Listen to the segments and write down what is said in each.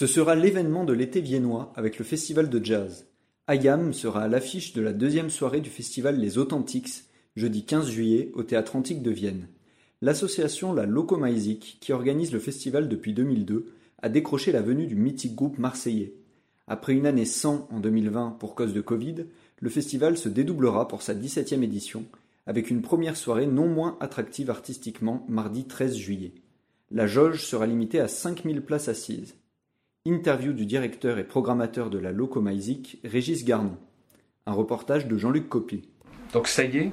Ce sera l'événement de l'été viennois avec le festival de jazz. Ayam sera à l'affiche de la deuxième soirée du festival Les Authentiques, jeudi 15 juillet, au Théâtre Antique de Vienne. L'association La Locomaisic, qui organise le festival depuis 2002, a décroché la venue du mythique groupe marseillais. Après une année sans en 2020 pour cause de Covid, le festival se dédoublera pour sa 17e édition, avec une première soirée non moins attractive artistiquement mardi 13 juillet. La jauge sera limitée à 5000 places assises. Interview du directeur et programmateur de la Locomaisic, Régis Garnon. Un reportage de Jean-Luc Copy. Donc ça y est,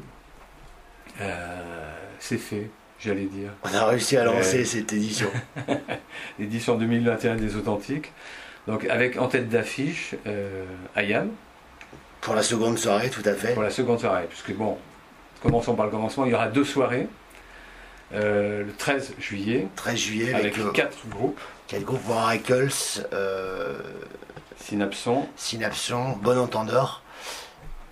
euh, c'est fait, j'allais dire. On a réussi à lancer cette édition. L'édition 2021 des Authentiques. Donc avec en tête d'affiche euh, Ayam. Pour la seconde soirée, tout à fait. Pour la seconde soirée, puisque bon, commençons par le commencement, il y aura deux soirées. Euh, le 13 juillet. 13 juillet avec, quatre groupes. Quatre groupes Miracles, euh, Synapson, Synapson, Bon Entendeur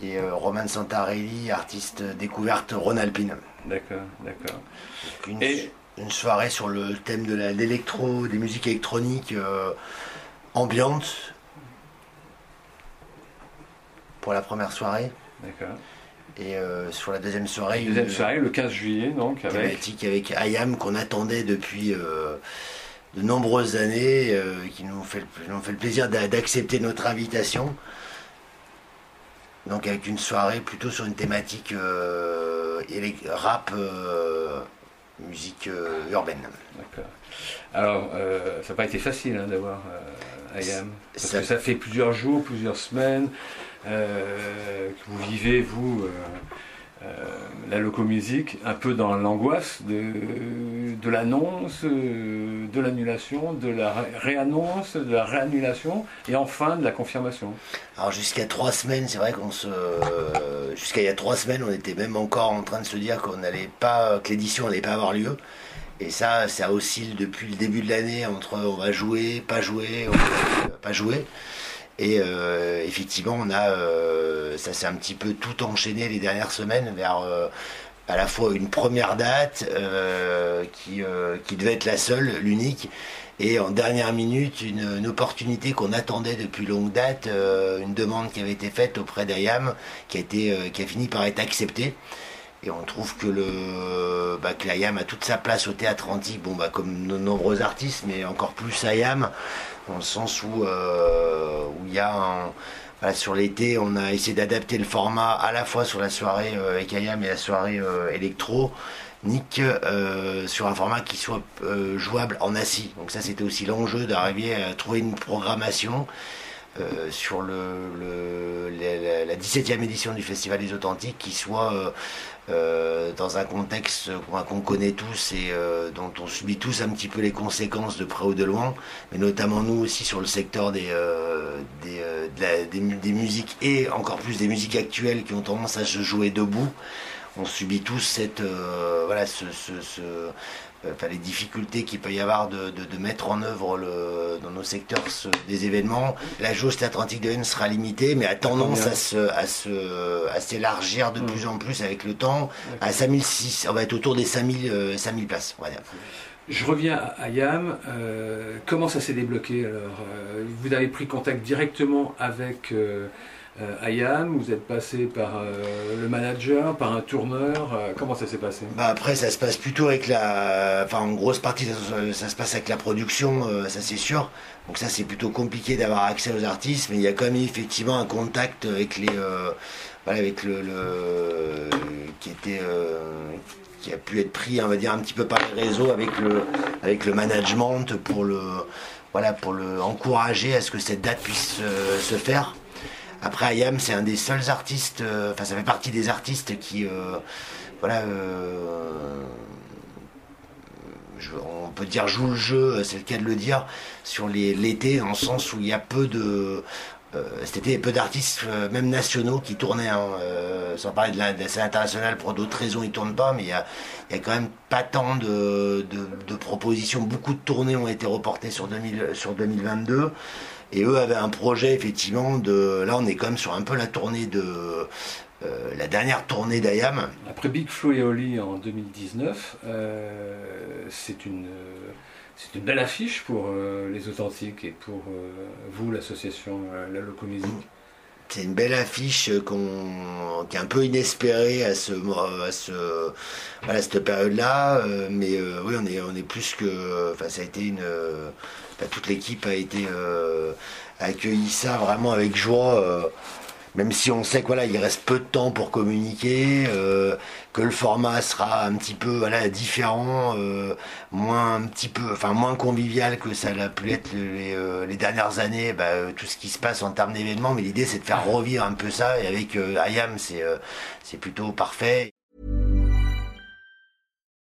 et euh, Roman Santarelli, artiste découverte Rhône Alpine. D'accord, d'accord. Une, une, soirée sur le thème de l'électro, des musiques électroniques euh, ambiantes pour la première soirée. D'accord. Et euh, sur la deuxième soirée, la deuxième soirée, le 15 juillet, donc avec thématique avec Ayam qu'on attendait depuis euh, de nombreuses années, euh, qui nous fait, nous fait le plaisir d'accepter notre invitation. Donc avec une soirée plutôt sur une thématique rap, musique urbaine. D'accord. Alors, ça n'a pas été facile hein, d'avoir Ayam, parce que ça fait plusieurs jours, plusieurs semaines. Euh, que vous vivez, vous, euh, euh, la locomusique, un peu dans l'angoisse de, l'annonce, de l'annulation, de la réannonce, de la réannulation, et enfin de la confirmation. Alors jusqu'à trois semaines, c'est vrai qu'on se, jusqu'à il y a trois semaines, on était même encore en train de se dire qu'on n'allait pas, que l'édition n'allait pas avoir lieu. Et ça, ça oscille depuis le début de l'année entre on va jouer, pas jouer, pas jouer. Et euh, effectivement, on a, euh, ça s'est un petit peu tout enchaîné les dernières semaines vers euh, à la fois une première date qui, qui devait être la seule, l'unique, et en dernière minute une, opportunité qu'on attendait depuis longue date, une demande qui avait été faite auprès d'Ayam, qui a qui a fini par être acceptée. Et on trouve que le bah, que a toute sa place au théâtre antique, bon bah comme de nombreux artistes, mais encore plus Ayam dans le sens où euh, où il y a un, sur l'été, on a essayé d'adapter le format à la fois sur la soirée euh, avec Ayam et la soirée euh, électro. Nick sur un format qui soit jouable en assis. Donc ça c'était aussi l'enjeu d'arriver à trouver une programmation sur le, la, 17e édition du Festival des Authentiques qui soit euh, dans un contexte qu'on connaît tous et euh, dont on subit tous un petit peu les conséquences de près ou de loin, mais notamment nous aussi sur le secteur des, euh, des, musiques et encore plus des musiques actuelles qui ont tendance à se jouer debout. On subit tous cette, voilà, ce, enfin, les difficultés qu'il peut y avoir de, mettre en œuvre le, dans nos secteurs des événements. La jauge atlantique de N sera limitée, mais a tendance à se, à se, à s'élargir de hmm. plus en plus avec le temps. À 5006, on va être autour des 5000, 5000 euh, places, Je reviens à Yam. Euh, comment ça s'est débloqué alors? Euh, Vous avez pris contact directement avec euh, Ayam, vous êtes passé par euh, le manager, par un tourneur, euh, comment ça s'est passé? Bah Après, ça se passe plutôt avec la. Enfin, en grosse partie, ça, se passe avec la production, ça c'est sûr. Donc, ça, c'est plutôt compliqué d'avoir accès aux artistes, mais il y a quand même effectivement un contact avec les. voilà, avec le. qui a pu être pris, on va dire, un petit peu par les réseaux avec le, avec le management pour le. Voilà, pour le encourager à ce que cette date puisse se faire. Après, Ayam, c'est un des seuls artistes, euh, enfin, ça fait partie des artistes qui, euh, voilà, on peut dire joue le jeu, c'est le cas de le dire, sur l'été, en sens où il y a peu de. Euh, été, peu d'artistes, euh, même nationaux, qui tournaient, hein, euh, sans parler de la, scène internationale, pour d'autres raisons, ils tournent pas, mais il y a, quand même pas tant de, propositions. Beaucoup de tournées ont été reportées sur, 2000, sur 2022. Et eux avaient un projet, effectivement, de. Là, on est quand même sur un peu la tournée de. la dernière tournée d'Ayam. Après Big Flo et Oli en 2019, c'est une c'est une belle affiche pour euh, les authentiques et pour euh, vous, l'association euh, La Locomésie. C'est une belle affiche qui est un peu inespérée à, ce, à, ce, cette période-là. mais oui, on est, on est plus que. Enfin, ça a été une. toute l'équipe a été accueilli ça vraiment avec joie même si on sait qu'il il reste peu de temps pour communiquer, euh, que le format sera un petit peu voilà, différent, euh, moins un petit peu, enfin moins convivial que ça l'a pu être les, euh, dernières années, bah, tout ce qui se passe en termes d'événements, mais l'idée c'est de faire revivre un peu ça, et avec c'est c'est plutôt parfait.